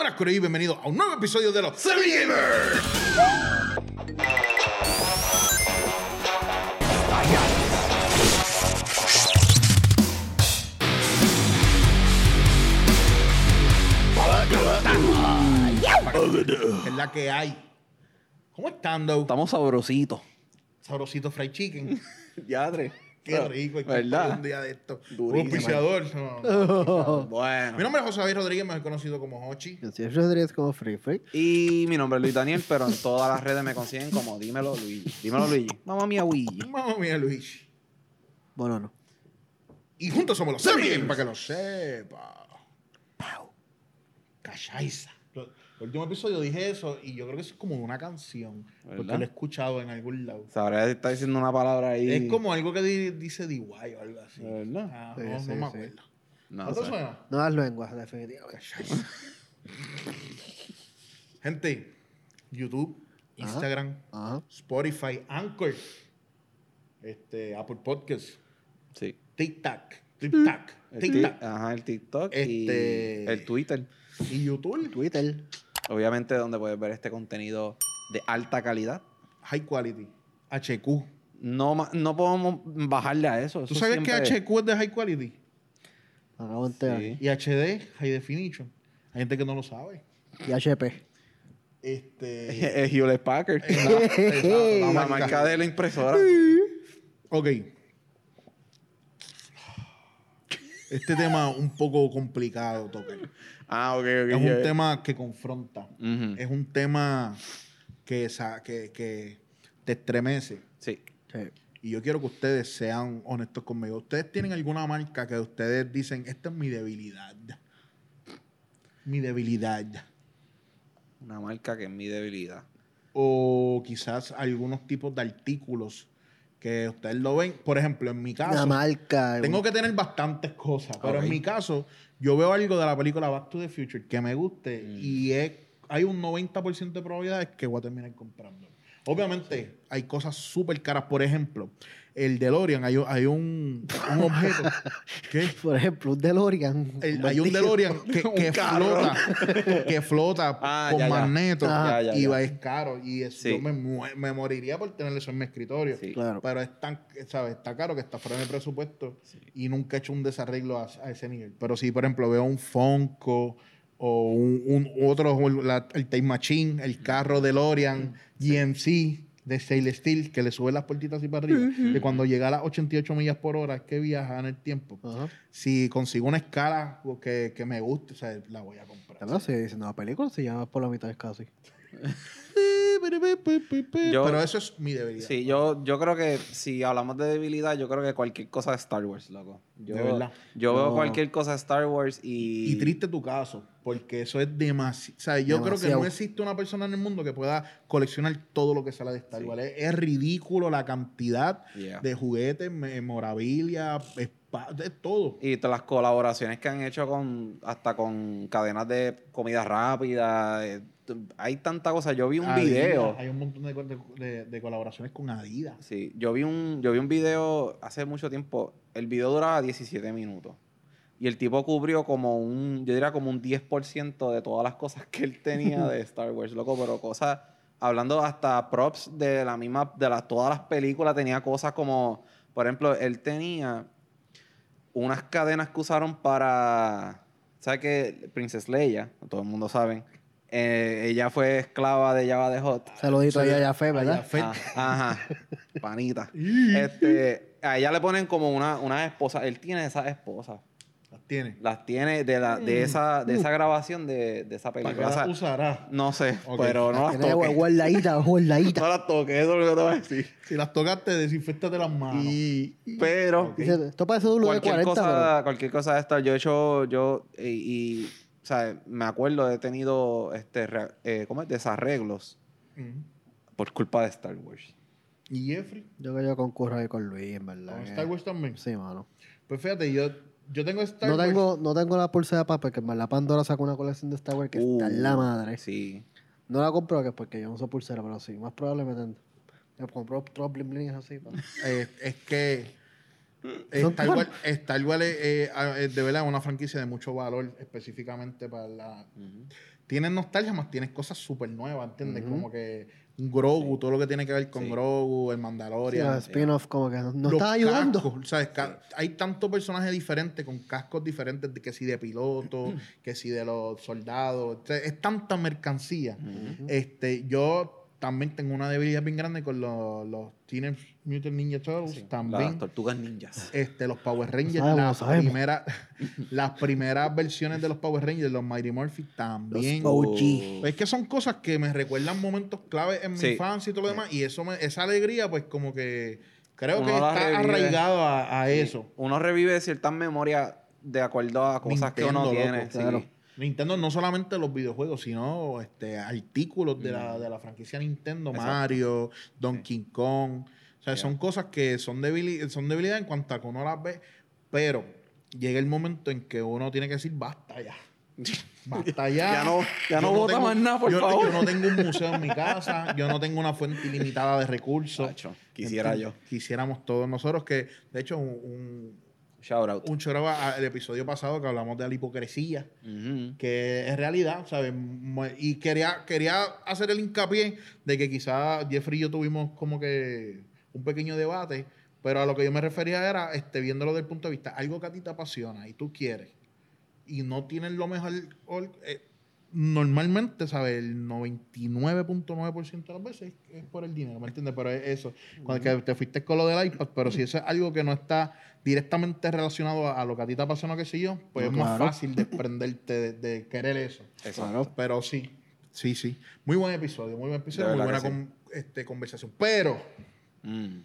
buenas, Corey, y bienvenido a un nuevo episodio de los Semi Gamers. Es la que hay. ¿Cómo están, Dow? Estamos sabrositos. Sabrosito fried chicken. Yadre. Qué rico. hay que ¿Verdad? Un día de esto. Durísimo. Auspiciador. No. Bueno. Mi nombre es José David Rodríguez, mejor conocido como Hochi. Yo soy Rodríguez como Free Free. Y mi nombre es Luis Daniel, pero en todas las redes me consiguen como Dímelo Luigi. Dímelo Luigi. Mamá mía, Luigi. Mamma mía, Luis. Bueno, no. Y juntos somos los Semi Gamers, para que lo sepa. Cachaiza. El último episodio dije eso y yo creo que es como una canción. Porque lo he escuchado en algún lado. Sabrá si está diciendo una palabra ahí. Es como algo que di- dice DY o algo así. ¿De verdad? Ah, Sí, no, sí, no me acuerdo. No ¿No te sé. suena? Nuevas lenguas, definitivamente. Gente, YouTube. Instagram, Ajá. Spotify, Anchor, este, Apple Podcasts, Sí. TikTok, TikTok, El TikTok ti- Ajá, el TikTok Este- y el Twitter. y YouTube. Twitter. Obviamente donde puedes ver este contenido de alta calidad. High quality. HQ. No, no podemos bajarle a eso. ¿Tú eso sabes siempre- que HQ es de high quality? Acabo de enterar. Sí. Y HD, High Definition. Hay gente que no lo sabe. Y HP. Este. Es Hewlett Packard. La la marca de la impresora. Ok. Este tema un poco complicado tocar. Ah, ok, ok. Es un tema que confronta. Es un tema que, sa- que, que te estremece. Sí. Sí. Y yo quiero que ustedes sean honestos conmigo. ¿Ustedes tienen alguna marca que ustedes dicen, esta es mi debilidad? Mi debilidad. Una marca que es mi debilidad. O quizás algunos tipos de artículos que ustedes lo ven. Por ejemplo, en mi caso, marca. tengo que tener bastantes cosas. Pero en mi caso, yo veo algo de la película Back to the Future que me guste Mm. y es, hay un 90% de probabilidades que voy a terminar comprando. Obviamente, hay cosas súper caras. Por ejemplo, el DeLorean, hay, un- hay un, un objeto que Por ejemplo, un DeLorean. el- hay un. DeLorean que, Un que carro. flota, que flota Ah, con ya, ya. magneto. Ya, ya, y ya. va es caro. Y eso, Sí. yo me, moriría por tener eso en mi escritorio. Sí. Claro. Pero es tan, ¿sabes? Está caro que está fuera de mi presupuesto y nunca he hecho un desarreglo a, a ese nivel. Pero si, por ejemplo, veo un Funko o un, un- otro, la- el Time Machine, el carro DeLorean, GMC de Stainless Steel, que le sube las puertitas así para arriba, que cuando llega a las 88 millas por hora es que viaja en el tiempo. Si consigo una escala que, que me guste, o sea, la voy a comprar. Pero si dicen la película se llama por la mitad casi. Yo- Pero eso es mi debilidad. Sí, yo, yo creo que si hablamos de debilidad, yo creo que cualquier cosa de Star Wars, loco. Yo, De verdad. Yo veo cualquier cosa de Star Wars y... Y triste tu caso, porque eso es demasiado. O sea, yo creo que no existe una persona en el mundo que pueda coleccionar todo lo que sale de Star Sí. Wars. Es, es ridículo la cantidad Yeah. de juguetes, memorabilia, de todo. Y todas las colaboraciones que han hecho con hasta con cadenas de comida rápida. eh, hay tanta cosa. Yo vi un Adidas, video. Hay un montón de- de colaboraciones con Adidas. Sí, yo vi un, yo vi un video hace mucho tiempo. El video duraba 17 minutos. Y el tipo cubrió como un, yo diría como un 10% de todas las cosas que él tenía de Star Wars, loco, pero cosas, hablando hasta props de la misma, de las, todas las películas, tenía cosas como, por ejemplo, él tenía unas cadenas que usaron para, ¿sabes qué? Princess Leia, todo el mundo sabe, eh, ella fue esclava de Java de Hot. Saludito ahí a Jafé, ¿verdad? Allá, Fed. Ah, ajá, panita. este, a ella le ponen como una, una esposa. Él tiene esas esposas. Las tiene. Las tiene de, la, de, esa, de esa grabación de, de esa ¿Para qué película. Las usará? no sé, Ok. pero no las toqué. guardadita, guardadita. No las toqué, eso es lo que te voy a decir. Si las tocaste, desinfectate las manos. Y, pero, Dice, esto parece un de cualquier 40, cosa, cualquier cosa de esta, yo he hecho, yo, y, y, o sea, me acuerdo, he tenido, este, rea- eh, ¿cómo es? Desarreglos Ujú. por culpa de Star Wars. ¿Y Jeffrey? pero yo que yo concurro ahí con Luis, en verdad. ¿Con que- Star Wars también? Sí, mano. Pues fíjate, yo, yo tengo Star No Wars. tengo, no tengo la pulsera de papel, que verdad Pandora sacó una colección de Star Wars que está en la Uh, madre. Sí. No la compro que es porque yo no uso pulsera, pero sí, más probablemente. Me compro otros bling bling así. Eh, es que Star. Wars, Star Wars es, eh, es de verdad una franquicia de mucho valor específicamente para la... tienes nostalgia, más tienes cosas súper nuevas, ¿entiendes? Como que Grogu, todo lo que tiene que ver con Sí. Grogu, el Sí, Mandalorian. los spin-off como que no, no Los está ayudando. cascos, ¿sabes? Hay tantos personajes diferentes con cascos diferentes, de que si de piloto, que si de los soldados. O sea, es tanta mercancía. este, yo también tengo una debilidad bien grande con los, los Teenage Mutant Ninja Turtles. Sí, también. Las tortugas ninjas. Este, los Power Rangers, sabemos, las, primeras, las primeras versiones de los Power Rangers, los Mighty Morphin también. Los OG. Pues es que son cosas que me recuerdan momentos claves en mi Sí. infancia y todo lo demás. Y eso me- esa alegría, pues como que creo Uno que está revive. arraigado a, a Sí. eso. Uno revive ciertas memorias de acuerdo a cosas que uno Nintendo, tiene. loco, claro. Nintendo no solamente los videojuegos, sino este, artículos de, la, de la franquicia Nintendo, Mm. Exacto. Mario, Donkey Kong. O sea, son cosas que son, debili- son debilidades en cuanto a que uno las ve, pero llega el momento en que uno tiene que decir basta ya. Basta ya. Ya no- ya no tengo- más nada, por yo, favor. Yo no tengo un museo en mi casa, yo no tengo una fuente ilimitada de recursos. Tacho, quisiera yo. Quisiéramos todos nosotros que, de hecho, un, un, Shout out. un a- al episodio pasado que hablamos de la hipocresía que es realidad, ¿sabes? Y quería, quería hacer el hincapié de que quizás Jeffrey y yo tuvimos como que un pequeño debate, pero a lo que yo me refería era, este, viéndolo desde el punto de vista, algo que a ti te apasiona y tú quieres, y no tienes lo mejor, or- eh, normalmente, ¿sabes? El 99.9% de las veces es, por el dinero, ¿me entiendes? Pero es eso, cuando que te fuiste con lo del iPad, pero si eso es algo que no está directamente relacionado a, lo que a ti te apasiona, qué sé yo, pues No, es más fácil desprenderte de, de querer eso. Exacto. Pero sí, sí, sí. Muy buen episodio, muy buen episodio, muy buena este, conversación. Pero Mm.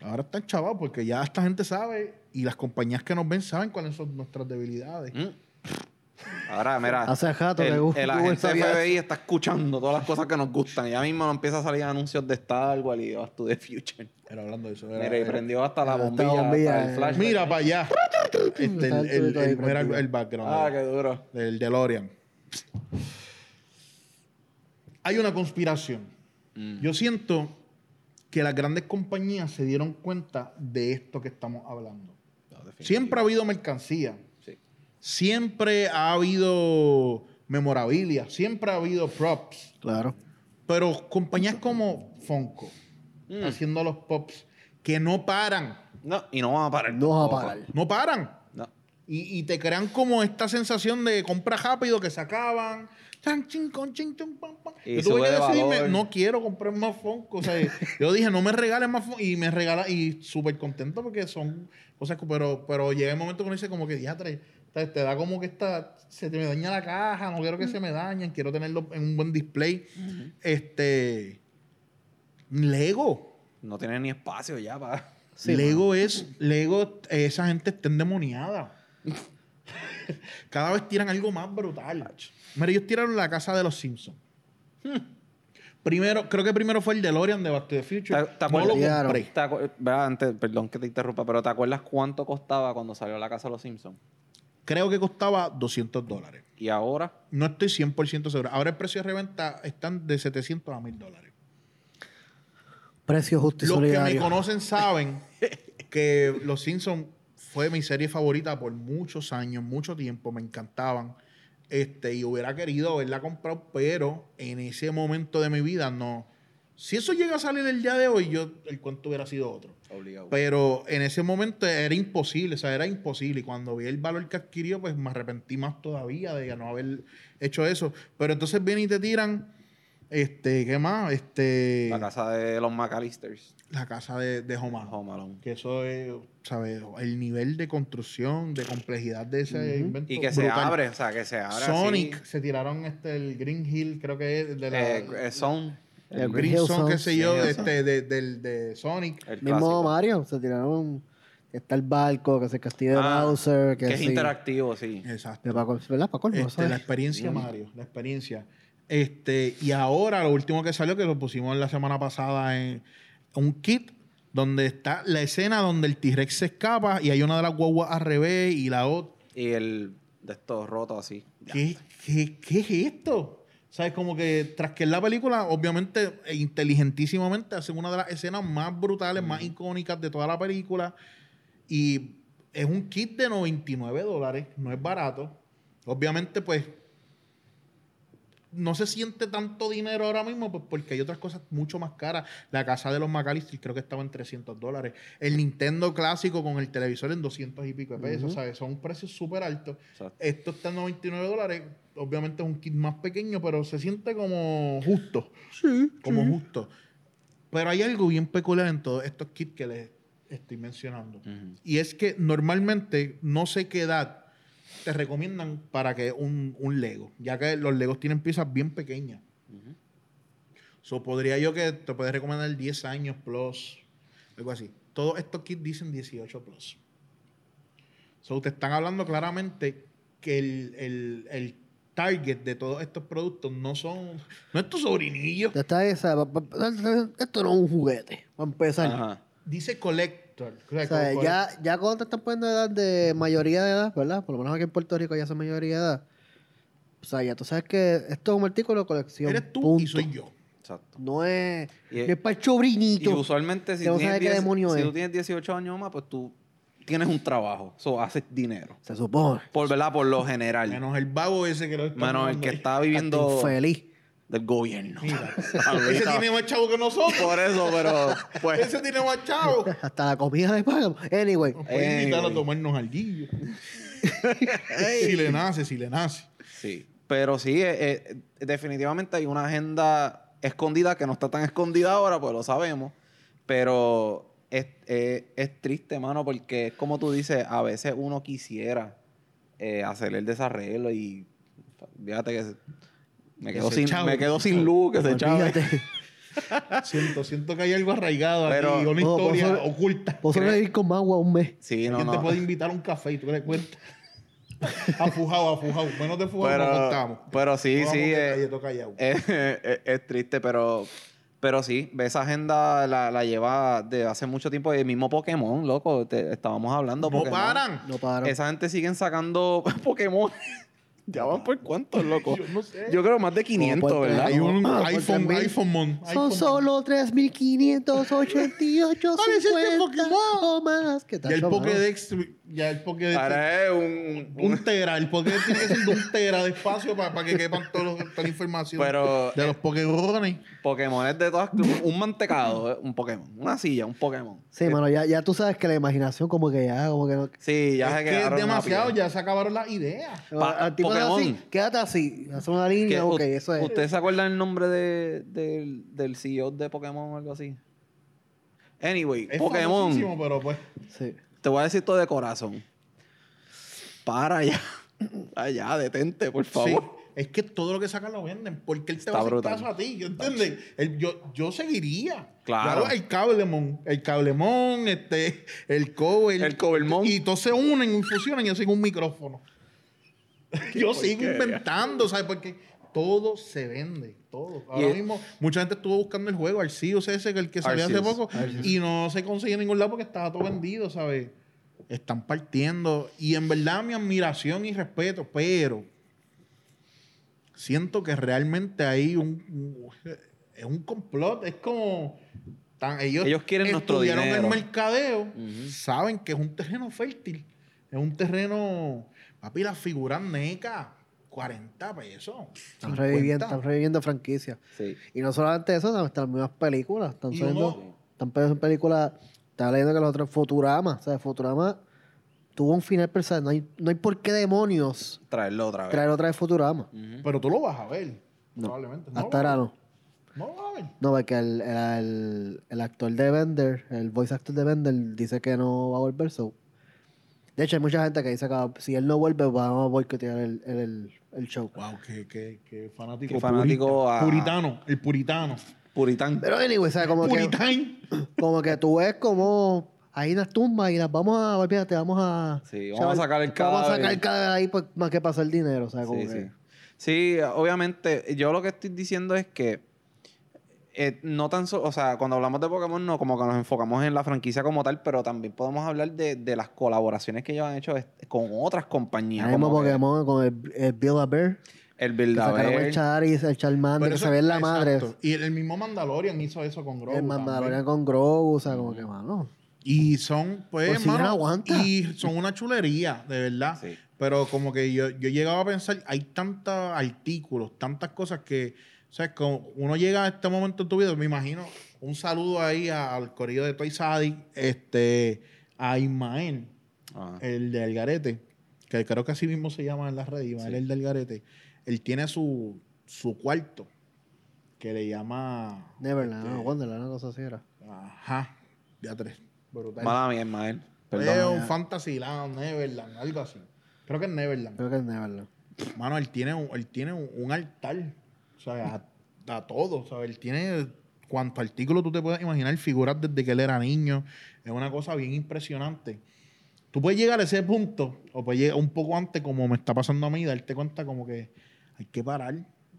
ahora están chavados porque ya esta gente sabe y las compañías que nos ven saben cuáles son nuestras debilidades. Mm. Ahora, mira. Hace rato el, que Google el agente FBI está escuchando todas las cosas que nos gustan. Ya mismo empieza a salir anuncios de Star Wars y de Back to the Future. Pero hablando de eso. era- Mira, y era- prendió hasta la Hasta bombilla, bombilla, hasta el eh. flash. Mira para allá. Este, el, el el- el- el, el background. Ah, qué duro. del DeLorean. Hay una conspiración. Mm. Yo siento que las grandes compañías se dieron cuenta de esto que estamos hablando. No. Siempre ha habido mercancía. Siempre ha habido memorabilia. Siempre ha habido props. Claro. Pero compañías como Funko, Mm. haciendo los pops, que no paran. No, y no van a parar. No va a parar. No paran. No. Y, y te crean como esta sensación de compra rápido que se acaban. Chan, chin, con, chin, chun, pam, pam. Y Yo tuve que de decidirme, valor. no quiero comprar más Funko. O sea, yo dije, no me regales más Funko. Y me regala, y súper contento porque son cosas que, pero, pero llega el momento que uno dice como que, diatre, te, te da como que esta, se te me daña la caja, no quiero que se me dañen, quiero tenerlo en un buen display. Este, Lego. No tiene ni espacio ya para. Sí, Lego es, Lego, eh, esa gente está endemoniada. Cada vez tiran algo más brutal. Mira, ellos tiraron la casa de los Simpsons. Primero, creo que primero fue el DeLorean de Back to the Future. ¿Te- te no lo acuerdas? compré. ¿Te acu- ¿verdad? Antes, perdón que te interrumpa, pero ¿te acuerdas cuánto costaba cuando salió la casa de los Simpsons? Creo que costaba 200 dólares. Y ahora, No estoy 100% seguro. Ahora el precio de reventa están de 700 a 1000 dólares. Precio justo y Los que me conocen saben que Los Simpsons fue mi serie favorita por muchos años, mucho tiempo, me encantaban. Este, y hubiera querido haberla comprado, pero en ese momento de mi vida no. Si eso llega a salir el día de hoy, yo el cuento hubiera sido otro. obligado. Pero en ese momento era imposible, o sea, era imposible. Y cuando vi el valor que adquirió, pues me arrepentí más todavía de no haber hecho eso. Pero entonces vienen y te tiran, este, ¿qué más? Este, La casa de los McAllisters. la casa de, de Home Alone. Home Alone. Que eso es, ¿sabes? El nivel de construcción, de complejidad de ese invento. Y que se brutal. abre, o sea, que se abre Sonic, así. se tiraron este, el Green Hill, creo que es de la. Eh, eh, Zone. El el Green Zone, qué sé yo, de, este, de, del- de Sonic. El Mismo clásico. Mario, se tiraron. Está el barco, que es el castillo de Ah, Bowser. Que, Que es sí. interactivo, sí. Exacto. Paco, ¿Verdad? Paco, no Este, sabes. la experiencia, Mario, la experiencia. Este, y ahora lo último que salió, que lo pusimos la semana pasada en un kit donde está la escena donde el T-Rex se escapa y hay una de las guaguas al revés y la otra. Y el de estos rotos así. ¿Qué, qué, qué es esto? ¿Sabes? Como que tras que en la película, obviamente, e inteligentísimamente, hacen una de las escenas más brutales, más icónicas de toda la película. Y es un kit de 99 dólares, no es barato. Obviamente, pues, no se siente tanto dinero ahora mismo pues porque hay otras cosas mucho más caras. La casa de los McAllister creo que estaba en 300 dólares. El Nintendo clásico con el televisor en 200 y pico de pesos, ¿sabes? Son precios súper altos. Exacto. Esto está en 99 dólares. Obviamente es un kit más pequeño, pero se siente como justo. Sí. Como justo. Pero hay algo bien peculiar en todos estos kits que les estoy mencionando. Y es que normalmente no sé qué edad te recomiendan para que un, un Lego, ya que los Legos tienen piezas bien pequeñas. Ujú. So, podría yo que te puedes recomendar 10 años plus, algo así. Todos estos kits dicen 18 plus. So, te están hablando claramente que el, el- el target de todos estos productos no son, no es tu sobrinillo. Ya está esa. pa- pa- Esto no es un juguete. Para empezar. Ajá. Dice collector. O sea, O sea, co- ya, ya cuando te están poniendo edad de mayoría de edad, ¿verdad? Por lo menos aquí en Puerto Rico ya son mayoría de edad. O sea, ya tú sabes que esto es un artículo de colección. eres tú punto. y soy yo. Exacto. No es, Y- no es para el Y sobrinito. usualmente si, Que no tienes sabe qué 10 demonio si es. tú tienes 18 años o más, pues tú tienes un trabajo. Eso haces dinero. Se supone. Por verdad, por lo general. Menos el vago ese que lo está Menos el que ahí. está viviendo Feliz. del gobierno. Mira, ese tiene más chavo que nosotros. Por eso, pero pues. Ese tiene más chavo. Hasta la comida le pagan. Anyway. Nos puede invitar a tomarnos alguillo. si le nace, si le nace. Sí. Pero sí, eh, eh, definitivamente hay una agenda escondida que no está tan escondida ahora, pues lo sabemos. Pero es, es triste, mano, porque es como tú dices, a veces uno quisiera eh, hacer el desarreglo y fíjate que se- me Que quedo, sin, me quedo sin luz, que se. Olvídate. Siento, siento que hay algo arraigado Pero- aquí, una No, historia vos- oculta. Vos sobrevivir con magua un mes. Sí, no, ¿Quién te no. puede invitar a un café y tú le cuentas? afujado, afujado. Menos de fujado no Pero, contamos. pero sí, No sí. eh, es- es triste, pero, pero sí, esa agenda la, la lleva de hace mucho tiempo. El mismo Pokémon, loco, te- estábamos hablando. no Pokémon. paran. No para. Esa gente siguen sacando Pokémon. ya van por cuántos, loco. Yo no sé. Yo creo más de 500, por ¿verdad? Hay un Ah, iPhone, 3000. iPhone Mon. Son solo 3.588 Parece este 50 Pokémon. o más. ¿Qué tal, el mano? Pokédex, ya el Pokédex. Ahora es un, un- Un tera, el Pokédex tiene que ser de un tera de espacio para, que quepan todos los- toda la información Pero, de los Pokérones. Pokémon es de todas. Un mantecado, eh, un Pokémon. Una silla, un Pokémon. Sí, mano, ya, ya tú sabes que la imaginación como que ya, como que no... Sí, ya se que es demasiado, ya se acabaron las ideas. Pa- al tipo es Pokémon. así, quédate así, hace una línea, ¿Qué? ok, eso es. ¿Ustedes se acuerdan el nombre de, del, del CEO de Pokémon o algo así? Anyway, Es Pokémon. pero pues. Sí. Te voy a decir todo de corazón. Para ya. Allá, detente, por Sí, favor. es que todo lo que sacan lo venden. Porque él te Está va a hacer caso a ti, ¿entiendes? Él- yo, yo seguiría. Claro. Hago el cablemon, el cablemon, este, el cover. El Covermon. Y todos se unen y fusionan y hacen un micrófono. yo sigo inventando, ¿sabes? Porque todo se vende, todo. Ahora mismo, mucha gente estuvo buscando el juego, Arceus ese, que el que salió hace Arceus. poco, y no se conseguía en ningún lado porque estaba todo vendido, ¿sabes? Están partiendo. Y en verdad, mi admiración y respeto, pero siento que realmente hay un, es un complot, es como tan- ellos, Ellos quieren nuestro estudiaron dinero. el mercadeo, saben que es un terreno fértil, es un terreno, papi, las figuras NECA, 40 pesos. Están 50. reviviendo, están reviviendo franquicias. Sí. Y no solamente eso, hasta las mismas películas. Están saliendo, están poniendo películas, estaba leyendo que los otros Futurama, o sea, Futurama tuvo un final personal, no hay, no hay por qué demonios Traerlo otra vez. traer otra vez Futurama. Pero tú lo vas a ver, No. probablemente. No Hasta ahora no. No lo vas a ver. No, porque el, el, el- el actor de Bender, el voice actor de Bender, dice que no va a volver. So. De hecho, hay mucha gente que dice que si él no vuelve, vamos a boicotear el, el, el, show. Wow, qué, qué, qué fanático. Qué fanático purita. a- Puritano, el puritano. Puritán. Pero, anyway, ¿sabes? Como que, Puritán. como que tú ves como hay unas tumbas y las vamos a, olvídate, vamos a... Sí, vamos a sacar el Vamos a cadáver. sacar el cadáver ahí pues, más que pasar el dinero, ¿sabes? Como Sí, que- sí. Sí, obviamente, yo lo que estoy diciendo es que eh, no tan solo, o sea, cuando hablamos de Pokémon, no como que nos enfocamos en la franquicia como tal, pero también podemos hablar de, de las colaboraciones que ellos han hecho est- con otras compañías. Ahora mismo como que Pokémon con el, el Build a Bear, El que sacaron el Build-A-Bear. Charis, el Charmander, Pero que se ve en la exacto. madre. Y el mismo Mandalorian hizo eso con Grogu. El también. Mandalorian con Grogu, o sea, como que, mano... Y son, pues, Por si aguanta. y son una chulería, de verdad. Sí. Pero como que yo, yo llegaba a pensar, hay tantos artículos, tantas cosas que, o sea, como uno llega a este momento en tu vida, me imagino, un saludo ahí al corrido de Toy Sadi, este, a Ismael, Ajá. el de Algarete, que creo que así mismo se llama en las redes, Ismael Sí. el de Algarete. Él tiene su, su cuarto, que le llama... Neverland, este, no, Wonderland, una cosa así era. Ajá, ya tres. Brutal. Mala mía, Ismael. Es Perdón. un Fantasyland, Neverland, algo así. Creo que es Neverland. Creo que es Neverland. Mano, él tiene un, él tiene un, un altar, sea, a, a todo, ¿sabes? Él tiene cuanto artículo tú te puedes imaginar, figuras desde que él era niño. Es una cosa bien impresionante. Tú puedes llegar a ese punto, o puedes llegar un poco antes, como me está pasando a mí, darte cuenta como que hay que parar,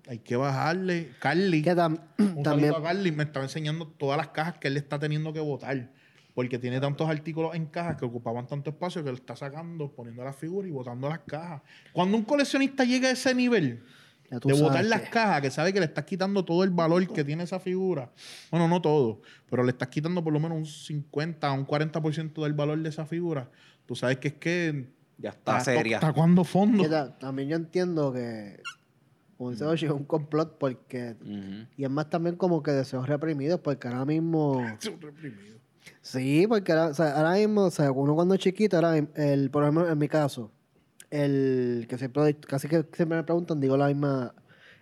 hay que bajarle. Carly, Que tam- un también, a Carly, me estaba enseñando todas las cajas que él está teniendo que botar. Porque tiene tantos artículos en cajas que ocupaban tanto espacio que él está sacando, poniendo las figuras y botando las cajas. Cuando un coleccionista llega a ese nivel de botar las que- cajas, que sabe que le estás quitando todo el valor que tiene esa figura, bueno, no todo, pero le estás quitando por lo menos un 50, un 40% del valor de esa figura, tú sabes que es que Ya está seria. ¿Está cuando fondo? también yo entiendo que, como dice Ochi, es un complot porque... Y es más también como que deseos reprimidos porque ahora mismo... Es un reprimido. Sí, porque ahora, o sea, ahora mismo, o sea, uno cuando es chiquito, ahora, mismo, el, por ejemplo, en mi caso, el que siempre, casi que siempre me preguntan, digo la misma,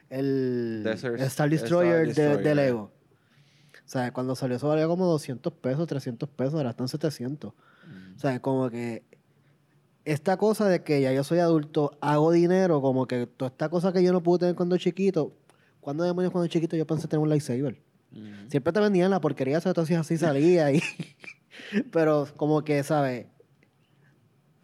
el Desert- Star Destroyer, Star de, Destroyer. de Lego. O sea, cuando salió eso valía como 200 pesos, 300 pesos, ahora están 700. O sea, como que esta cosa de que ya yo soy adulto, hago dinero, como que toda esta cosa que yo no pude tener cuando chiquito, cuando demonios cuando chiquito yo pensé tener un lightsaber? Ujú. Siempre te vendían la porquería. Entonces así salía. Y... Pero como que, ¿sabes?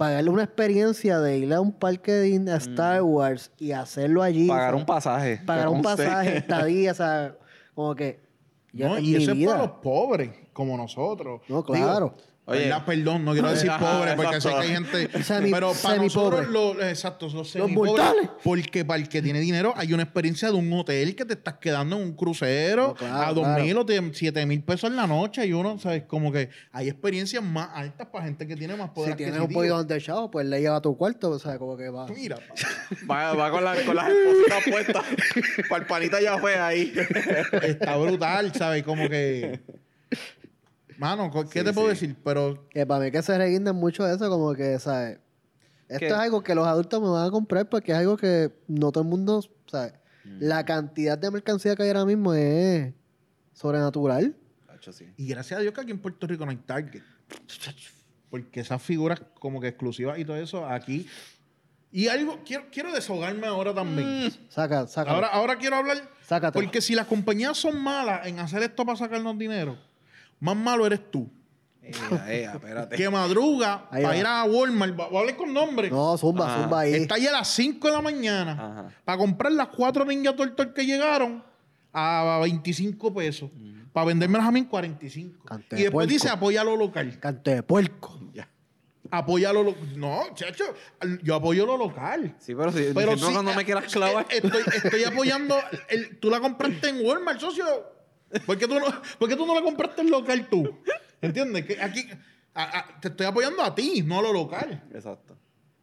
Pagarle una experiencia de ir a un parque de a Star Wars y hacerlo allí. Pagar un pasaje. Pagar un pasaje, estadía, ¿sabes? Como que... Ya No, y eso es para los pobres, como nosotros. No, claro. Oye. ¿verdad? perdón, no quiero decir Ajá, pobre, porque sé que hay gente. Semi- pero para nosotros, los, exacto, los Los semipobres, mortales. Porque para el que tiene dinero, hay una experiencia de un hotel que te estás quedando en un crucero No, claro, a dos claro. mil o te- siete mil pesos en la noche. Y uno, ¿sabes? Como que hay experiencias más altas para gente que tiene más poder Si tienes un poquito de chavo, pues le lleva a tu cuarto, o sea, como que va. Mira, Va, va con, la- con las espositas puestas. Para el panita ya fue ahí. está brutal, ¿sabes? Como que. Mano, ¿qué Sí, te puedo sí. decir? Pero Que para mí que se reguinden mucho de eso, como que, ¿sabes? Esto ¿Qué? es algo que los adultos me van a comprar porque es algo que no todo el mundo, ¿sabes? Mm. La cantidad de mercancía que hay ahora mismo es sobrenatural. Sí. Y gracias a Dios que aquí en Puerto Rico no hay Target. Porque esas figuras como que exclusivas y todo eso, aquí. Y algo, quiero, quiero desahogarme ahora también. Saca, saca. Ahora, ahora quiero hablar. Sácate. Porque si las compañías son malas en hacer esto para sacarnos dinero, más malo eres tú. Ea, ea, espérate. Que madruga Ahí para va. ir a Walmart. va- Voy a hablar con nombre. No, zumba, zumba ahí. Está ahí a las 5 de la mañana Ajá. para comprar las cuatro Ninja Turtle que llegaron a 25 pesos. Para vendérmelas a mí en 45. Cante y de después puerco. dice apoya lo local. Canto de puerco. Ya. Apoya lo local. No, chacho, yo apoyo lo local. Sí, pero si Pero diciendo sí, cuando me eh, quieras clavar. eh, Estoy, estoy apoyando. el- tú la compraste en Walmart, socio. ¿Por qué tú no, por qué tú no la compraste en local tú? ¿Entiendes? Que aquí a- a- te estoy apoyando a ti, no a lo local. Exacto.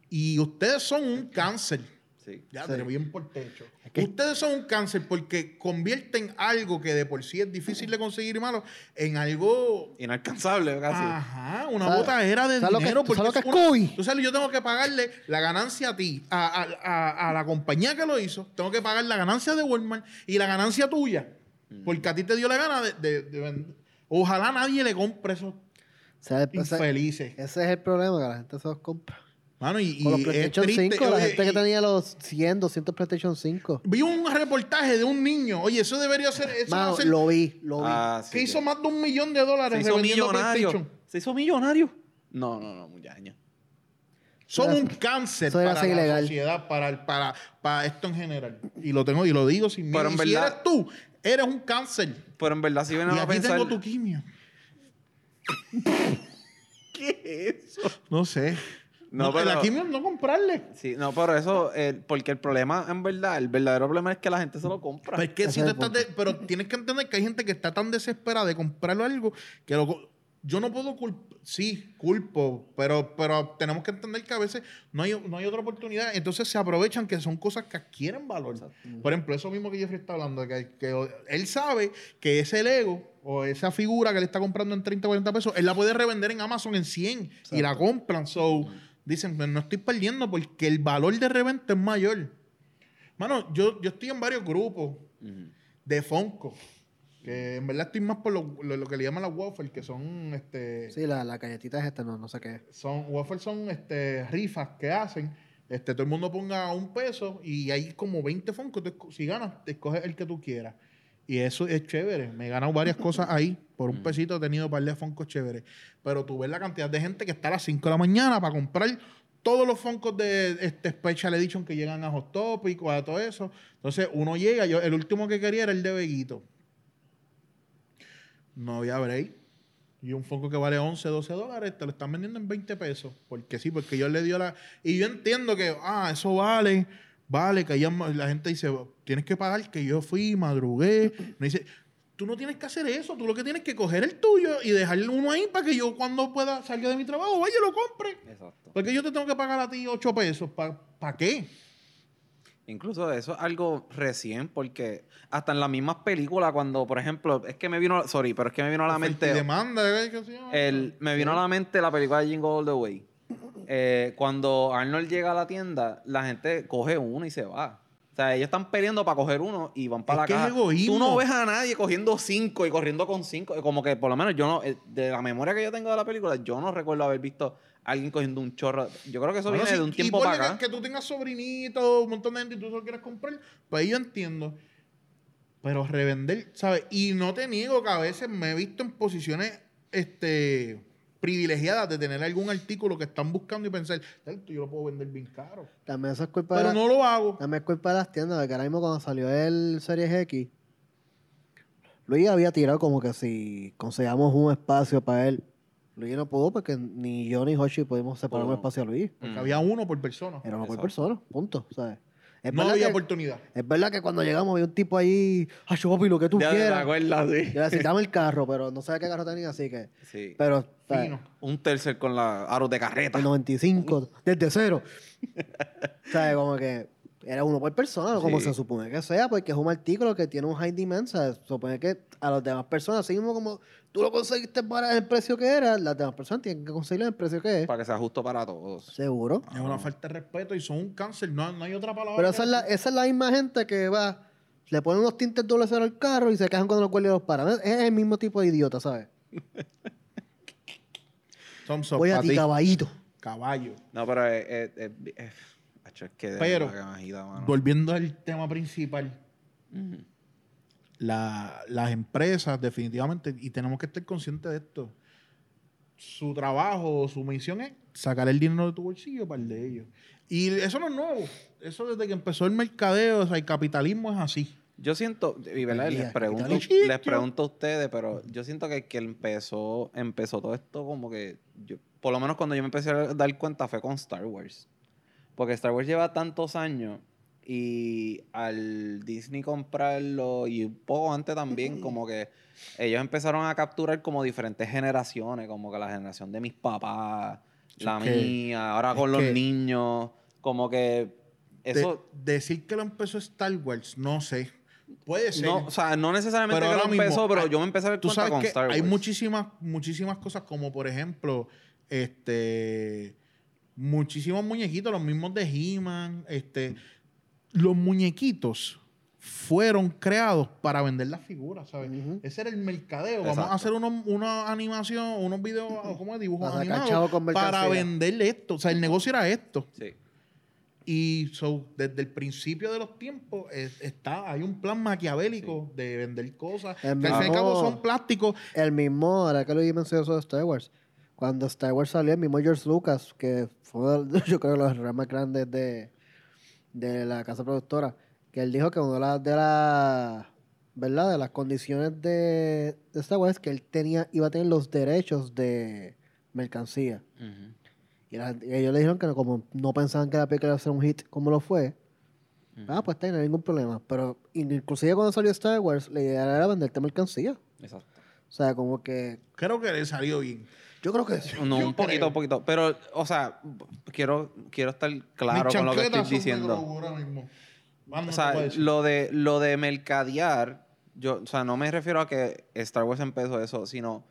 Y ustedes son un cáncer. Sí. Ya, Sí. te lo bien por techo. que- Ustedes son un cáncer porque convierten algo que de por sí es difícil de conseguir y malo en algo. Inalcanzable, casi. Ajá, una ¿Sabes- botadera de sabes lo que- dinero. tú sabes lo que es una- cuy? Tú sabes, yo tengo que pagarle la ganancia a ti, a, a- a- a la compañía que lo hizo. Tengo que pagar la ganancia de Walmart y la ganancia tuya. Mm. Porque a ti te dio la gana de, de-. Ojalá nadie le compre esos O sea, ese, infelices. ese es el problema, que la gente se los compra. Mano, y, Con los y es PlayStation triste. 5, la gente que tenía los 100, 200 PlayStation 5. Vi un reportaje de un niño. Oye, eso debería ser. Eso Mano, ser- lo vi, lo vi. Ah, sí, que hizo más de un millón de dólares Se hizo millonario. PlayStation. Se hizo millonario. No, no, no, muchacho. Son un cáncer eso para la ilegal. sociedad, para, el- para, para esto en general. Y lo tengo y lo digo sin miedo. Pero en Y si verdad- eres tú, eres un cáncer. Pero en verdad, si Y a aquí pensar. tengo tu quimio. ¿Qué es eso? No sé. No, No, pero- La quimio no comprarle. Sí, no, pero eso, eh, porque el problema, en verdad, el verdadero problema es que la gente se lo compra. Pero, es que si tú estás de- pero tienes que entender que hay gente que está tan desesperada de comprarlo algo que lo yo no puedo culpar, sí, culpo, pero, pero tenemos que entender que a veces no hay, no hay otra oportunidad. Entonces se aprovechan que son cosas que adquieren valor. Por ejemplo, eso mismo que Jeffrey está hablando, que, que él sabe que ese Lego o esa figura que le está comprando en 30 o 40 pesos, él la puede revender en Amazon en 100 y la compran. So, dicen, "Pues no estoy perdiendo porque el valor de reventa es mayor. Mano, yo, yo estoy en varios grupos de Fonco. Que en verdad estoy más por lo, lo- lo que le llaman las waffles, que son este. Sí, la, la galletita es esta, no, no sé qué. Son, waffles son este, rifas que hacen. Este, todo el mundo ponga un peso y hay como 20 Funko. Tú esco- si ganas, te escoges el que tú quieras. Y eso es chévere. Me he ganado varias cosas ahí. Por un pesito he tenido un par de Funkos chéveres. Pero tú ves la cantidad de gente que está a las 5 de la mañana para comprar todos los Funkos de este Special Edition que llegan a Hot Topic o a todo eso. Entonces uno llega. Yo, el último que quería era el de Veguito. No había break. Y un Funko que vale 11, 12 dólares, te lo están vendiendo en 20 pesos. Porque sí, porque yo le dio la... Y yo entiendo que, ah, eso vale, vale, que ya la gente dice, tienes que pagar que yo fui, madrugué. Me dice, tú no tienes que hacer eso, tú lo que tienes que coger el tuyo y dejarle uno ahí para que yo cuando pueda salir de mi trabajo vaya lo compre. Exacto. Porque yo te tengo que pagar a ti 8 pesos. ¿Para qué? Incluso eso es algo recién, porque hasta en las mismas películas, cuando, por ejemplo, es que me vino, sorry, pero es que me vino a la mente. demanda, ¿qué se llama? El, me vino a la mente la película de Jingle All the Way. Eh, cuando Arnold llega a la tienda, la gente coge uno y se va. O sea, ellos están peleando para coger uno y van para Es que la es caja. egoísmo. Tú no ves a nadie cogiendo cinco y corriendo con cinco. Como que por lo menos yo no, eh, de la memoria que yo tengo de la película, yo no recuerdo haber visto alguien cogiendo un chorro. Yo creo que eso Bueno, viene sí, de un tiempo para acá. Que, que tú tengas sobrinitos, un montón de gente y tú solo quieres comprar, pues yo entiendo. Pero revender, ¿sabes? Y no te niego que a veces me he visto en posiciones este, privilegiadas de tener algún artículo que están buscando y pensar, "Esto yo lo puedo vender bien caro. También eso es culpa Pero de la- no lo hago. También es culpa de las tiendas, porque ahora mismo cuando salió el Series X, Luis había tirado como que si conseguíamos un espacio para él. Luis no pudo porque ni yo ni Hoshi pudimos separar un espacio a Luis. Porque Mm. había uno por persona. Era uno por Exacto. persona, punto. ¿sabes? Es, No había que, oportunidad. es verdad que cuando llegamos había un tipo ahí, ay, papi, lo que tú Ya te quieras. acuerdas, sí. Yo le decía, dame el carro, pero no sabía qué carro tenía, así que. Sí. Pero. Un tercer con la aros de carreta. el 95, desde cero. ¿Sabes? Como que era uno por persona, como Sí. se supone que sea, porque es un artículo que tiene un high demand. ¿sabes? Se supone que a las demás personas, así mismo como tú lo conseguiste para el precio que era, las demás personas tienen que conseguirlo el precio que es. Para que sea justo para todos. Seguro. Es una falta de respeto y son un cáncer. No, no hay otra palabra. Pero esa es, la, esa es la misma gente que va, le ponen unos tintes doble cero al carro y se quejan cuando los guardias los paran. Es el mismo tipo de idiota, ¿sabes? Voy a ti, caballito. Caballo. No, pero es, es, es- es que Pero, mano. Volviendo al tema principal. La- las empresas definitivamente, y tenemos que estar conscientes de esto, su trabajo, su misión es sacar el dinero de tu bolsillo para el de ellos. Y eso no es nuevo. Eso desde que empezó el mercadeo, o sea, el capitalismo es así. Yo siento, y verdad, les pregunto, les pregunto a ustedes, pero yo siento que que empezó, empezó todo esto como que yo, por lo menos cuando yo me empecé a dar cuenta fue con Star Wars. Porque Star Wars lleva tantos años y al Disney comprarlo y un poco antes también como que ellos empezaron a capturar como diferentes generaciones, como que la generación de mis papás, la Es que- mía, ahora con los niños, como que De- eso... decir que lo empezó Star Wars, no sé. Puede ser. No, o sea, no necesariamente Pero que lo mismo, empezó, pero hay- yo me empecé a ver Tú cuenta sabes con que Star Wars. hay muchísimas, muchísimas cosas, como por ejemplo, este, muchísimos muñequitos, los mismos de He-Man, este, los muñequitos fueron creados para vender las figuras, ¿sabes? Ujú. Ese era el mercadeo. Vamos Exacto. a hacer unos, una animación, unos videos, ¿cómo es? Dibujos animados para vender esto. O sea, el negocio era esto. Sí. Y so, desde el principio de los tiempos eh, está, hay un plan maquiavélico de vender cosas El que al fin y al cabo mismo- son plásticos. El mismo, ahora que lo mencionó eso de Star Wars, cuando Star Wars salió, el mismo George Lucas, que fue uno de- yo creo los errores más grandes de, de la casa productora, que él dijo que una de las de las ¿verdad? de las condiciones de, de Star Wars es que él tenía, iba a tener los derechos de mercancía. Ujú. Y, la y ellos le dijeron que no, como no pensaban que la película iba a ser un hit como lo fue, ah, pues no hay ningún problema. Pero inclusive cuando salió Star Wars, la idea era venderte mercancía. Exacto. O sea, como que. Creo que le salió bien. Yo creo que sí. No, Yo un poquito, creo. un poquito. Pero, o sea, quiero, quiero estar claro Mis con lo que estoy diciendo. Ahora mismo. Más O sea, lo de, lo de mercadear, yo, o sea, no me refiero a que Star Wars empezó eso, sino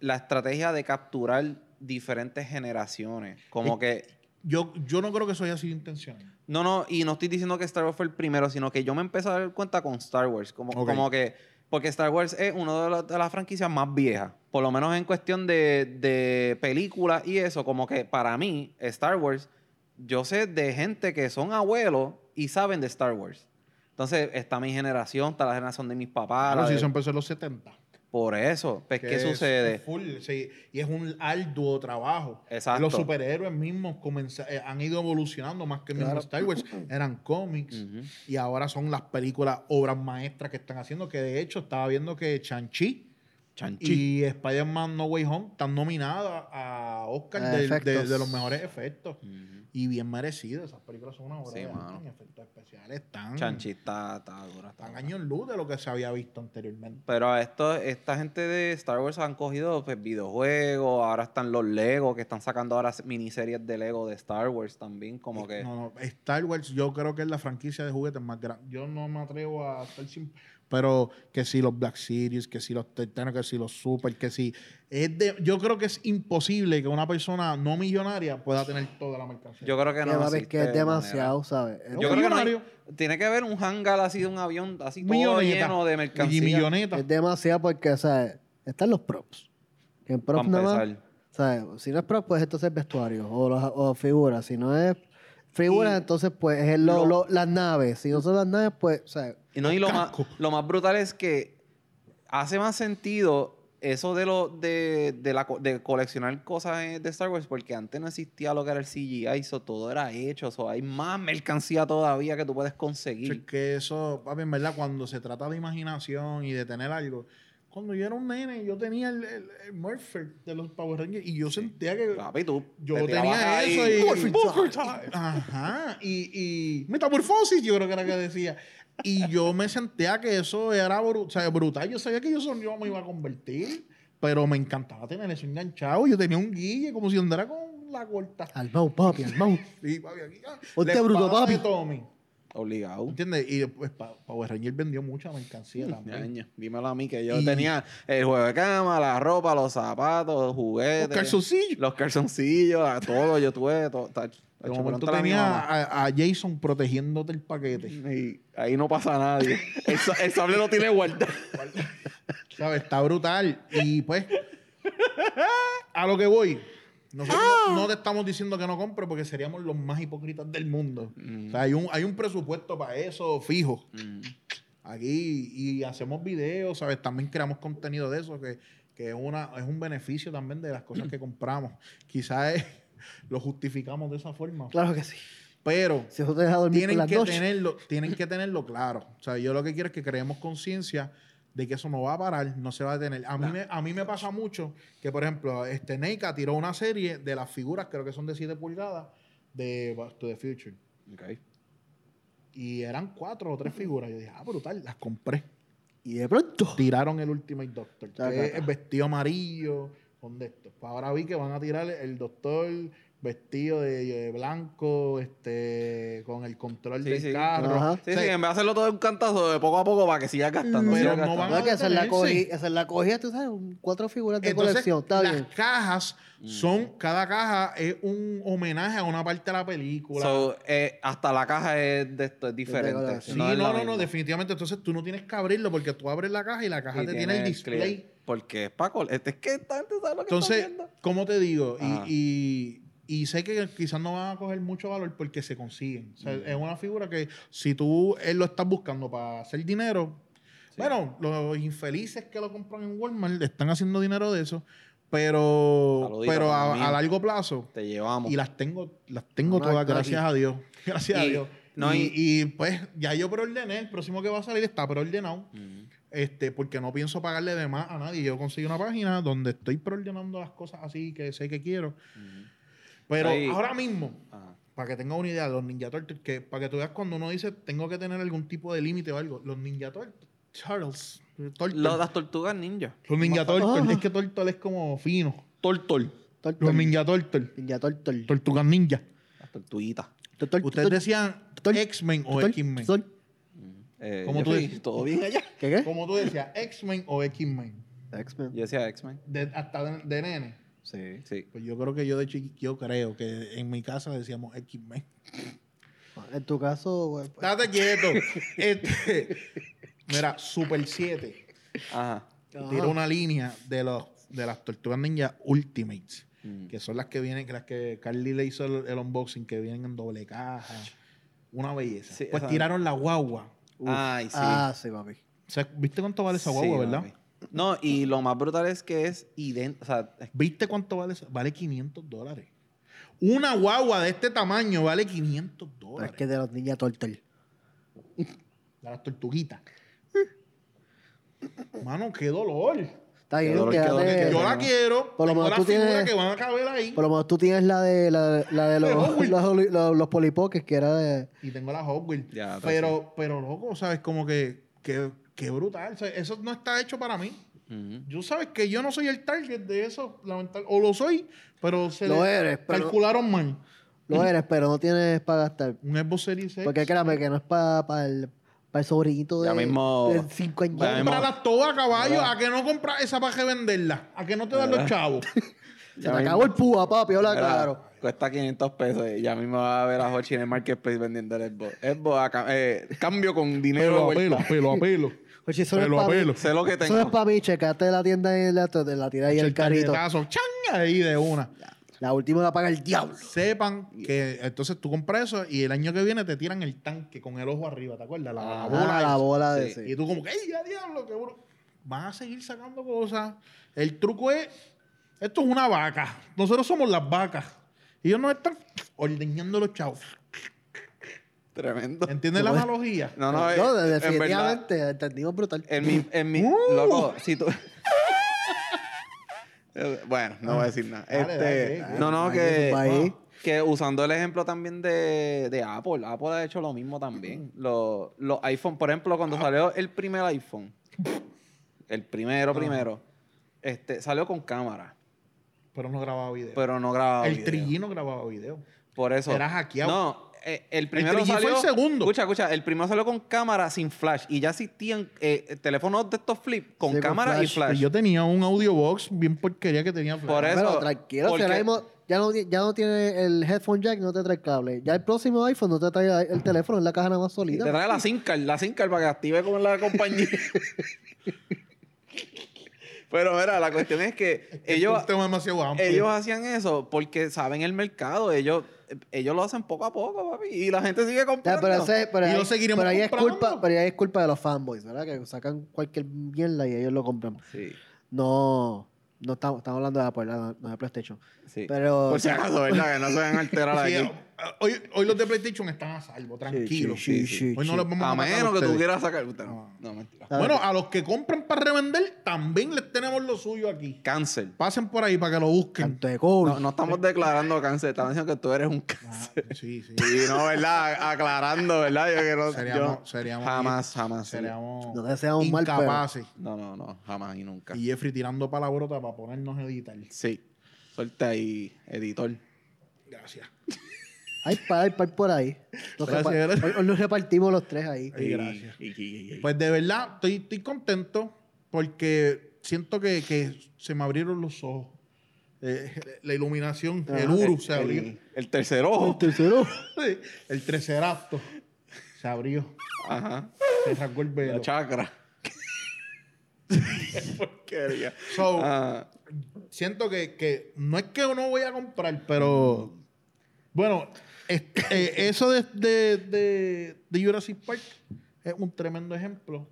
la estrategia de capturar diferentes generaciones. Como que, Yo, yo no creo que eso haya sido intencional. no, no, y no estoy diciendo que Star Wars fue el primero, sino que yo me empecé a dar cuenta con Star Wars. Como, como que, porque Star Wars es una de, las- de las franquicias más viejas, por lo menos en cuestión de, de películas y eso, como que para mí, Star Wars, yo sé de gente que son abuelos y saben de Star Wars. Entonces, está mi generación, está la generación de mis papás. Claro, la si de- eso empezó en los 70. Por eso, pues, ¿qué sucede? es full, sí, y es un arduo trabajo. Exacto. Los superhéroes mismos eh, han ido evolucionando más que mismo Claro. Star Wars. Eran cómics y ahora son las películas, obras maestras que están haciendo. Que de hecho estaba viendo que Chanchi y Spider-Man No Way Home están nominadas a Oscar A de, de- los mejores efectos. Y bien merecido. Esas películas son una obra Sí, de arte mano. en efectos especiales. Están, Chanchi está, está dura. está están años luz de lo que se había visto anteriormente. Pero esto, esta gente de Star Wars han cogido pues, videojuegos, ahora están los Lego, que están sacando ahora miniseries de Lego de Star Wars también, como que... No, no, Star Wars yo creo que es la franquicia de juguetes más grande. Yo no me atrevo a estar sin... Pero que si los Black Series, que si los Titanos, que si los Super, que si... Es de, yo creo que es imposible que una persona no millonaria pueda tener toda la mercancía. Yo creo que no va a ver existe que es demasiado, ¿sabes? Yo creo que no hay- millonario. tiene que haber un hangar así de un avión, así todo Milloneta. lleno de Y mercancía. milloneta. Es demasiado porque, ¿sabes? Están los props. Que en props nada más. ¿sabes? Si no es props, pues entonces es vestuario o, los- o figuras. Si no es figuras, Y entonces pues es lo- lo- lo- las naves. Si no son las naves, pues, ¿sabes? Y, no, y lo, más, lo más brutal es que hace más sentido eso de lo de, de la, de coleccionar cosas de Star Wars porque antes no existía lo que era el CGI, so todo era hecho, so hay más mercancía todavía que tú puedes Es conseguir. que eso, papi, en verdad, cuando se trata de imaginación y de tener algo... Cuando yo era un nene, yo tenía el, el, el Morpher de los Power Rangers y yo sentía que... Papi, tú Yo te tenía ahí, eso y... Morphin Morphin time. time. Ajá. Y, y metamorfosis, yo creo que era que decía. Y yo me sentía que eso era bru- o sea, brutal. Yo sabía que yo, son- yo me iba a convertir, pero me encantaba tener eso enganchado. Yo tenía un guille como si andara con la corta. Al mau, papi, al mau. Sí, papi, aquí. ah, Ponte bruto, papi. Tommy. Obligado. ¿Entiendes? Y después pa- Power Ranger vendió mucha mercancía también. Ñaña, dímelo a mí que yo Y- tenía el juego de cama, la ropa, los zapatos, los juguetes. Los calzoncillos. Los calzoncillos, a todo, yo tuve todo. ta- De momento pregúntale a a, a Jason protegiéndote el paquete. Y ahí no pasa nadie. el, el sable lo tiene guardado. ¿Sabes? Está brutal. Y pues, a lo que voy. Nosotros no- no te estamos diciendo que no compre porque seríamos los más hipócritas del mundo. O sea, hay un, hay un presupuesto para eso fijo. Aquí y hacemos videos, ¿sabes? También creamos contenido de eso, que, que es, una, es un beneficio también de las cosas que compramos. Quizás es- lo justificamos de esa forma. Claro que sí. Pero Si tienen que, tenerlo, tienen que tenerlo claro. O sea, yo lo que quiero es que creemos conciencia de que eso no va a parar, no se va a detener. A mí, me, a mí me pasa mucho que, por ejemplo, este Neika tiró una serie de las figuras, creo que son de 7 pulgadas, de Back to the Future. Y eran cuatro o tres figuras. Yo dije, ah, brutal, las compré. Y de pronto. Tiraron el Ultimate Doctor, que es el vestido amarillo con de esto. Pues ahora vi que van a tirar el Doctor vestido de, blanco, este, con el control Sí, del sí. carro. Ajá. Sí, O sea, sí, en vez de hacerlo todo de un cantazo, de poco a poco para que siga gastando. Pero siga no gastando. van que esa es la, esa es la cogida, tú sabes, cuatro figuras de Entonces, colección. Está las bien. cajas son, cada caja es un homenaje a una parte de la película. So, eh, hasta la caja es de esto, es diferente. sí, no, no, no, definitivamente. Entonces tú no tienes que abrirlo porque tú abres la caja y la caja Y te tiene el display. Porque es para col- este Es que esta gente sabe lo que Entonces, está. ¿cómo te digo? Ajá. Y, y, y sé que quizás no van a coger mucho valor porque se consiguen. O sea, es una figura que si tú él lo estás buscando para hacer dinero, bueno, los infelices que lo compran en Walmart están haciendo dinero de eso, pero, Saludito, pero a, a largo plazo. Te llevamos. Y las tengo, las tengo No, todas, gracias a Dios. Gracias a Y- Dios. no, y, y- pues ya yo preordené, el próximo que va a salir está preordenado. Mm. Este, porque no pienso pagarle de más a nadie. Yo conseguí una página donde estoy preordenando las cosas así que sé que quiero. Pero Ahí- ahora mismo, Ajá. para que tengas una idea, los Ninja Turtles, que para que tú veas cuando uno dice tengo que tener algún tipo de límite o algo, los Ninja Turtles, Turtles. Lo- las tortugas ninja. Los Ninja. Turtles. Es que Turtle es como fino. Tortol. Tortol. Los Ninja Turtles. Ninja Tortol. Tortugas Ninja. Las tortuguitas. Tortol, Ustedes tortol, decían Tortol. X-Men o tortol, X-Men. tortol. Eh, ¿Cómo tú dices? ¿Todo bien allá? ¿Qué qué? Como tú decías, X-Men o X-Men. X-Men. Yo decía X-Men. De- hasta de, de nene. Sí. Sí. Pues yo creo que yo de chiquito, yo creo que en mi casa decíamos X-Men. En tu caso, pues, Date quieto. este, mira, Super 7 Ajá. tira una línea de los de las Tortugas Ninja Ultimates, Mm. que son las que vienen, que las que Carly le hizo el, el unboxing, que vienen en doble caja. Una belleza. Sí, pues tiraron la guagua. Ay, sí. Ah, sí, papi. O sea, ¿Viste cuánto vale esa Sí, guagua, verdad? papi. No, y lo más brutal es que es idéntico. O sea, ¿Viste cuánto vale? esa? Vale 500 dólares. Una guagua de este tamaño vale 500 Pero dólares. es que de los Ninja Tortol. De las tortuguitas. Mano, qué dolor. Está bien, dolor, dolor, Yo la no. quiero. Por lo tengo menos tú tienes- que van a caber ahí. Por lo menos tú tienes la de, la, la de los, los, los, los polipoques, que era de. Y tengo la Hot Wheels. Ya, está pero, pero loco, ¿sabes? Como que, que, que brutal. O sea, eso no está hecho para mí. Yo sabes que yo no soy el target de eso, lamental. O lo soy, pero se Lo eres, pero- calcularon mal. Lo eres, pero no tienes para gastar. Un Xbox Series X. Porque créame que no es para el, pa el sobrinito de, Ya mismo- de cinco años. Ya mismo- Compra las todas a caballo, ¿Verdad? a que no compras esa para que venderla, a que no te dan los chavos. Se te acabó el púa, papi, hola, claro. Cuesta 500 pesos y ya mismo va a ver a Hochi en el marketplace vendiendo el Xbox. Xbox a eh, cambio con dinero Pelo a pelo, pelo a pelo. Oye, eso no es Pelo a para mí. pelo. Sé lo que Eso no es tengo. para mí, checate la tienda en la, de la tira ahí el carrito. tarjetazo, ¡chan! ahí de una. La última la paga el diablo. Sepan que entonces tú compras eso y el año que viene te tiran el tanque con el ojo arriba, ¿te acuerdas? La, la Ah, bola. La bola de Sí. ese. Y tú como que, ¡ey, ya diablo! qué bro! Van a seguir sacando cosas. El truco es, esto es una vaca. Nosotros somos las vacas. Y ellos nos están ordeñando los chavos. Tremendo. ¿Entiendes la analogía? No, no, No, eh, en verdad, definitivamente, entendimos brutal. en mi, en mi, Uh. loco, si tú... Bueno, no voy a decir nada. Dale, este, dale, no, no, que, que usando el ejemplo también de, de Apple, Apple ha hecho lo mismo también. Los, los iPhone, por ejemplo, cuando Ah. salió el primer iPhone, el primero, primero, este, salió con cámara, Pero no grababa video. pero no grababa el video. 3G no grababa video. Por eso. Era hackeado. No, eh, el primero 3G fue salió. el segundo. Escucha, escucha. El primero salió con cámara sin flash. Y ya existían eh, teléfonos de estos flip con Sí, con cámara y flash. flash. Pues yo tenía un audio box bien porquería que tenía flash. Por eso- Pero tranquilo, porque- ya no, ya no tiene el headphone jack, no te trae cable. Ya el próximo iPhone no te trae el teléfono en la caja nada más Te solita. trae la SIM card, la SIM card para que active con la compañía. Pero mira, la cuestión es que ellos, Es un tema demasiado amplio. ellos hacían eso porque saben el mercado. Ellos, ellos lo hacen poco a poco, papi. Y la gente sigue Ya, comprando. pero, ese- pero Y ahí, lo seguiremos pero ahí es culpa, pero ahí es culpa de los fanboys, ¿verdad? Que sacan cualquier mierda y ellos lo compran. Sí, No, no estamos, estamos hablando de Apple, no de PlayStation. sí. Pero Por si acaso, ¿verdad? Que no se vayan a alterar Sí, aquí. Hoy, hoy los de PlayStation están a salvo, tranquilos. sí, sí, hoy no sí. los vamos a, menos que tú quieras sacar. No, no mentira. Ah, Bueno, a los que compran para revender, también les tenemos lo suyo aquí. Cáncer. Pasen por ahí para que lo busquen. canto de. No, no estamos declarando cáncer, estamos diciendo que tú eres un Ah, cáncer. sí, sí. Y no, ¿verdad? Aclarando, ¿verdad? Yo que no, Seríamos, yo- seríamos jamás, jamás. sí. Seríamos No deseamos mal, pero- incapaces. No, no, no, jamás y nunca. Y Jeffrey tirando palabrota para ponernos a editar. Sí. Suelta ahí, editor. Gracias. Hay par, hay par por ahí. Nos Gracias, repa- gracias. Hoy, hoy nos repartimos los tres ahí. Ay, gracias. Y- y- y- y- Pues de verdad, estoy, estoy contento porque siento que, que se me abrieron los ojos. Eh, la iluminación, el Uru se abrió. el, el tercer ojo. El tercero. Sí, El treceracto se abrió. Ajá. Se rasgó el La velo. chakra. Qué porquería. So, Ah, siento que, que no es que no voy a comprar, pero bueno, es- eh, eso de, de, de, de Jurassic Park es un tremendo ejemplo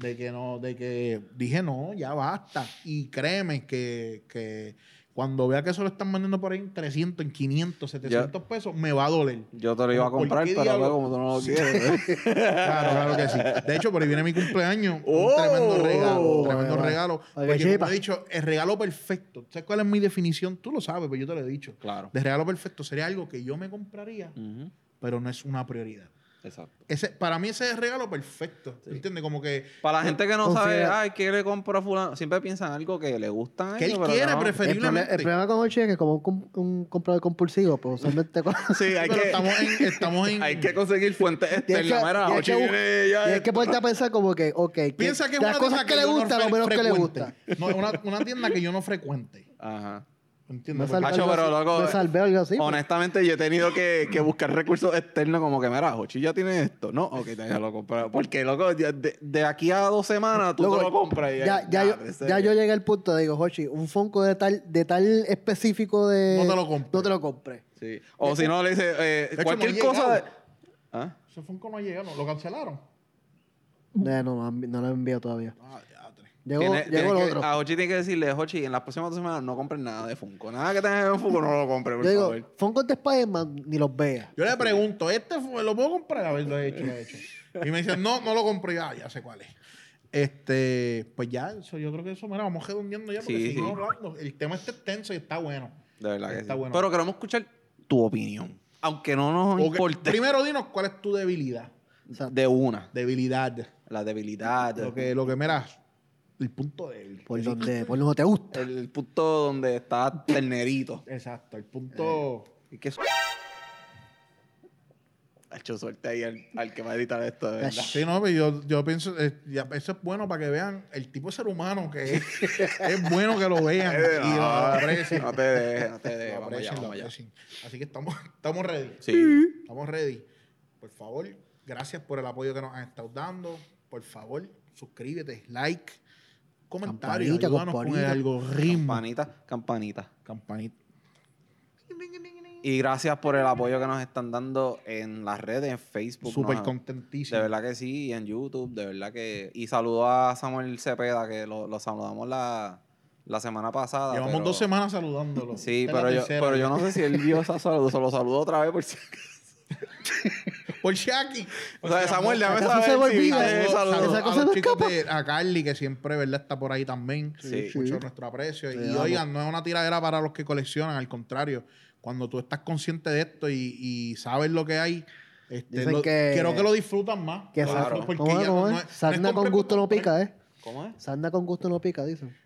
de que no, de que dije no, ya basta. Y créeme que, que cuando vea que eso lo están vendiendo por ahí en 300, en 500, 700 pesos, me va a doler. yo te lo iba a ¿Por comprar, pero luego como tú no lo quieres. Claro, claro que sí. De hecho, por ahí viene mi cumpleaños. Oh, un tremendo regalo. Un tremendo vale. regalo. Oiga, Porque como he dicho, el regalo perfecto. ¿Sabes cuál es mi definición? Tú lo sabes, pero yo te lo he dicho. claro. De regalo perfecto sería algo que yo me compraría, pero no es una prioridad. Exacto. Ese, para mí ese es el regalo perfecto. ¿Entiendes? Como que. Para la gente que no sabe, ay, ¿qué le compro a fulano? Siempre piensan algo que le gusta a Que él pero quiere no. El, problema, preferiblemente. el problema con Ochi es que como un, un comprador compulsivo, pues usualmente... con- Sí, hay que, estamos en. Estamos en hay que conseguir fuentes externas. Mira, Ochi viene ya tienes que ponerte a pensar como que, ok, que Piensa que es de las una cosas que, le no gustan, lo menos que le gusta. No, una, una tienda que yo no frecuente. Ajá. Me ¿Entiendes? salvé algo pero así, loco, me salvé algo así. pues. Honestamente, yo he tenido que, que buscar recursos externos como que, mira, Hochi ya tiene esto. No, ok, ya lo compré. Porque, loco, de, de aquí a dos semanas tú Luego, te lo compras. y ya, ya, yo, ya yo llegué al punto de digo, Hochi, un Funko de tal, de tal específico de... No te lo compres. No te lo compres. Sí. O si no, le dice, eh, hecho, cualquier no cosa de... ¿Ah? Ese Funko no ha llegado, lo cancelaron. Eh, no, no, no lo he enviado todavía. Ah. Llegó, Tiene- llegó tiene el que- otro. A Hochi tiene que decirle, Hochi, en las próximas dos semanas no compres nada de Funko. Nada que tenga en Funko, no lo compres, por Yo digo, favor. Funko de Spider-Man, ni los vea. Yo le pregunto, ¿este lo puedo comprar? A ver, lo he hecho, lo he hecho. Y me dicen, no, no lo compré. Ya, ya sé cuál es. Este, pues ya, eso, yo creo que eso, mira, vamos redondeando ya porque Sí, seguimos sí. hablando. El tema está extenso y está bueno. De verdad que Está sí. bueno. Pero queremos escuchar tu opinión. Aunque no nos Ok, importe. Primero dinos cuál es tu debilidad. O sea, De una. Debilidad. La debilidad. Lo que, lo que mira, el punto débil. por donde, por donde te gusta. El punto donde está ternerito. Exacto, el punto. Y que eso... Ha hecho suerte ahí al, al que va a editar esto, de verdad. Sí, no, pero yo, yo pienso, eh, eso es bueno para que vean el tipo de ser humano que es. es bueno que lo vean Eh, y lo no, aprecien. no te dejes, no te dejes. Vamos allá, aprecien, lo vamos allá. aprecien. Así que estamos, estamos ready. Sí. Estamos ready. Por favor, gracias por el apoyo que nos han estado dando. Por favor, suscríbete, like, comentario, Campanita, con el campanita. algoritmo. Campanita, campanita. Campanita. Y gracias por el apoyo que nos están dando en las redes, en Facebook. Súper contentísimo. De verdad que sí, y en YouTube, de verdad que... Y saludo a Samuel Cepeda, que lo, lo saludamos la, la semana pasada. Llevamos pero- dos semanas saludándolo. Sí, pero yo, tercera pero yo no sé si él vio esa saludo, se lo saludo otra vez por si Por Shaki. O sea, Samuel, déjame ¿acaso saber se si Saludos, saludos Esa a los no chicos escapa. de a Carly, que siempre ¿verdad? está por ahí también. Sí. Sí. Mucho nuestro aprecio. Y oigan, no es una tiradera para los que coleccionan, al contrario. Cuando tú estás consciente de esto y, y sabes lo que hay, este, Dicen lo- que- quiero que lo disfrutan más. Que disfrutan porque ¿Cómo es? ya ¿Cómo no- es? no es- no es Sarna con gusto no pica, ¿eh? ¿Cómo es? Sarna con gusto no pica, dicen.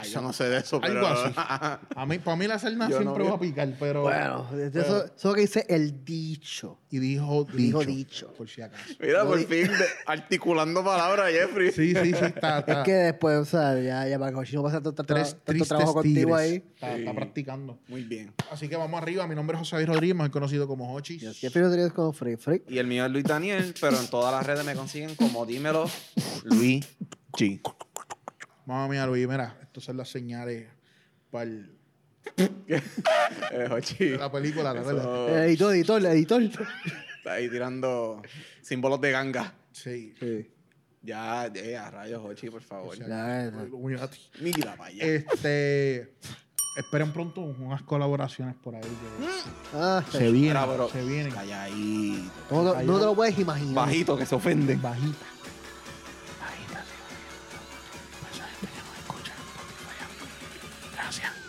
Ay, yo no sé de eso, pero... Algo así. A mí, para mí la cerna Yo siempre va a picar, pero... Bueno, eso, eso es lo que dice el dicho. Y dijo dicho. Dijo dicho. Por si acaso. Mira, por di- fin, de- articulando palabras, Jeffrey. Sí, sí, sí. Está, está- Es que después, o sea, ya, ya para que no pasa tanto, tres tanto trabajo contigo tigres. ahí. Está, practicando. Muy bien. Así que vamos arriba. Mi nombre es José Luis Rodríguez, más conocido como Hochi. Yo siempre lo diría como free, free. Y el mío es Luis Daniel, pero en todas las redes me consiguen como dímelo Luis G. Mamá mía, Luis, mira, estas son las señales para el- la película, ¿te acuerdas? Eso- El editor, editor, editor. Está ahí tirando símbolos de ganga. Sí. Sí. Ya, ya, a rayos, Jochi, por favor. Sea, Ya, ya. Mira para allá. Este. Esperen pronto unas colaboraciones por ahí. que Ah, se vienen. Pero- Se vienen. Calladito. no, te- no te lo puedes imaginar. Bajito, que se ofenden. Bajita,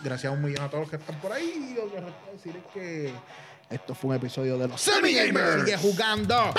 Gracias. A un millón a todos los que están por ahí. Y lo que resta decir es que esto fue un episodio de los Semi Gamers. Sigue jugando.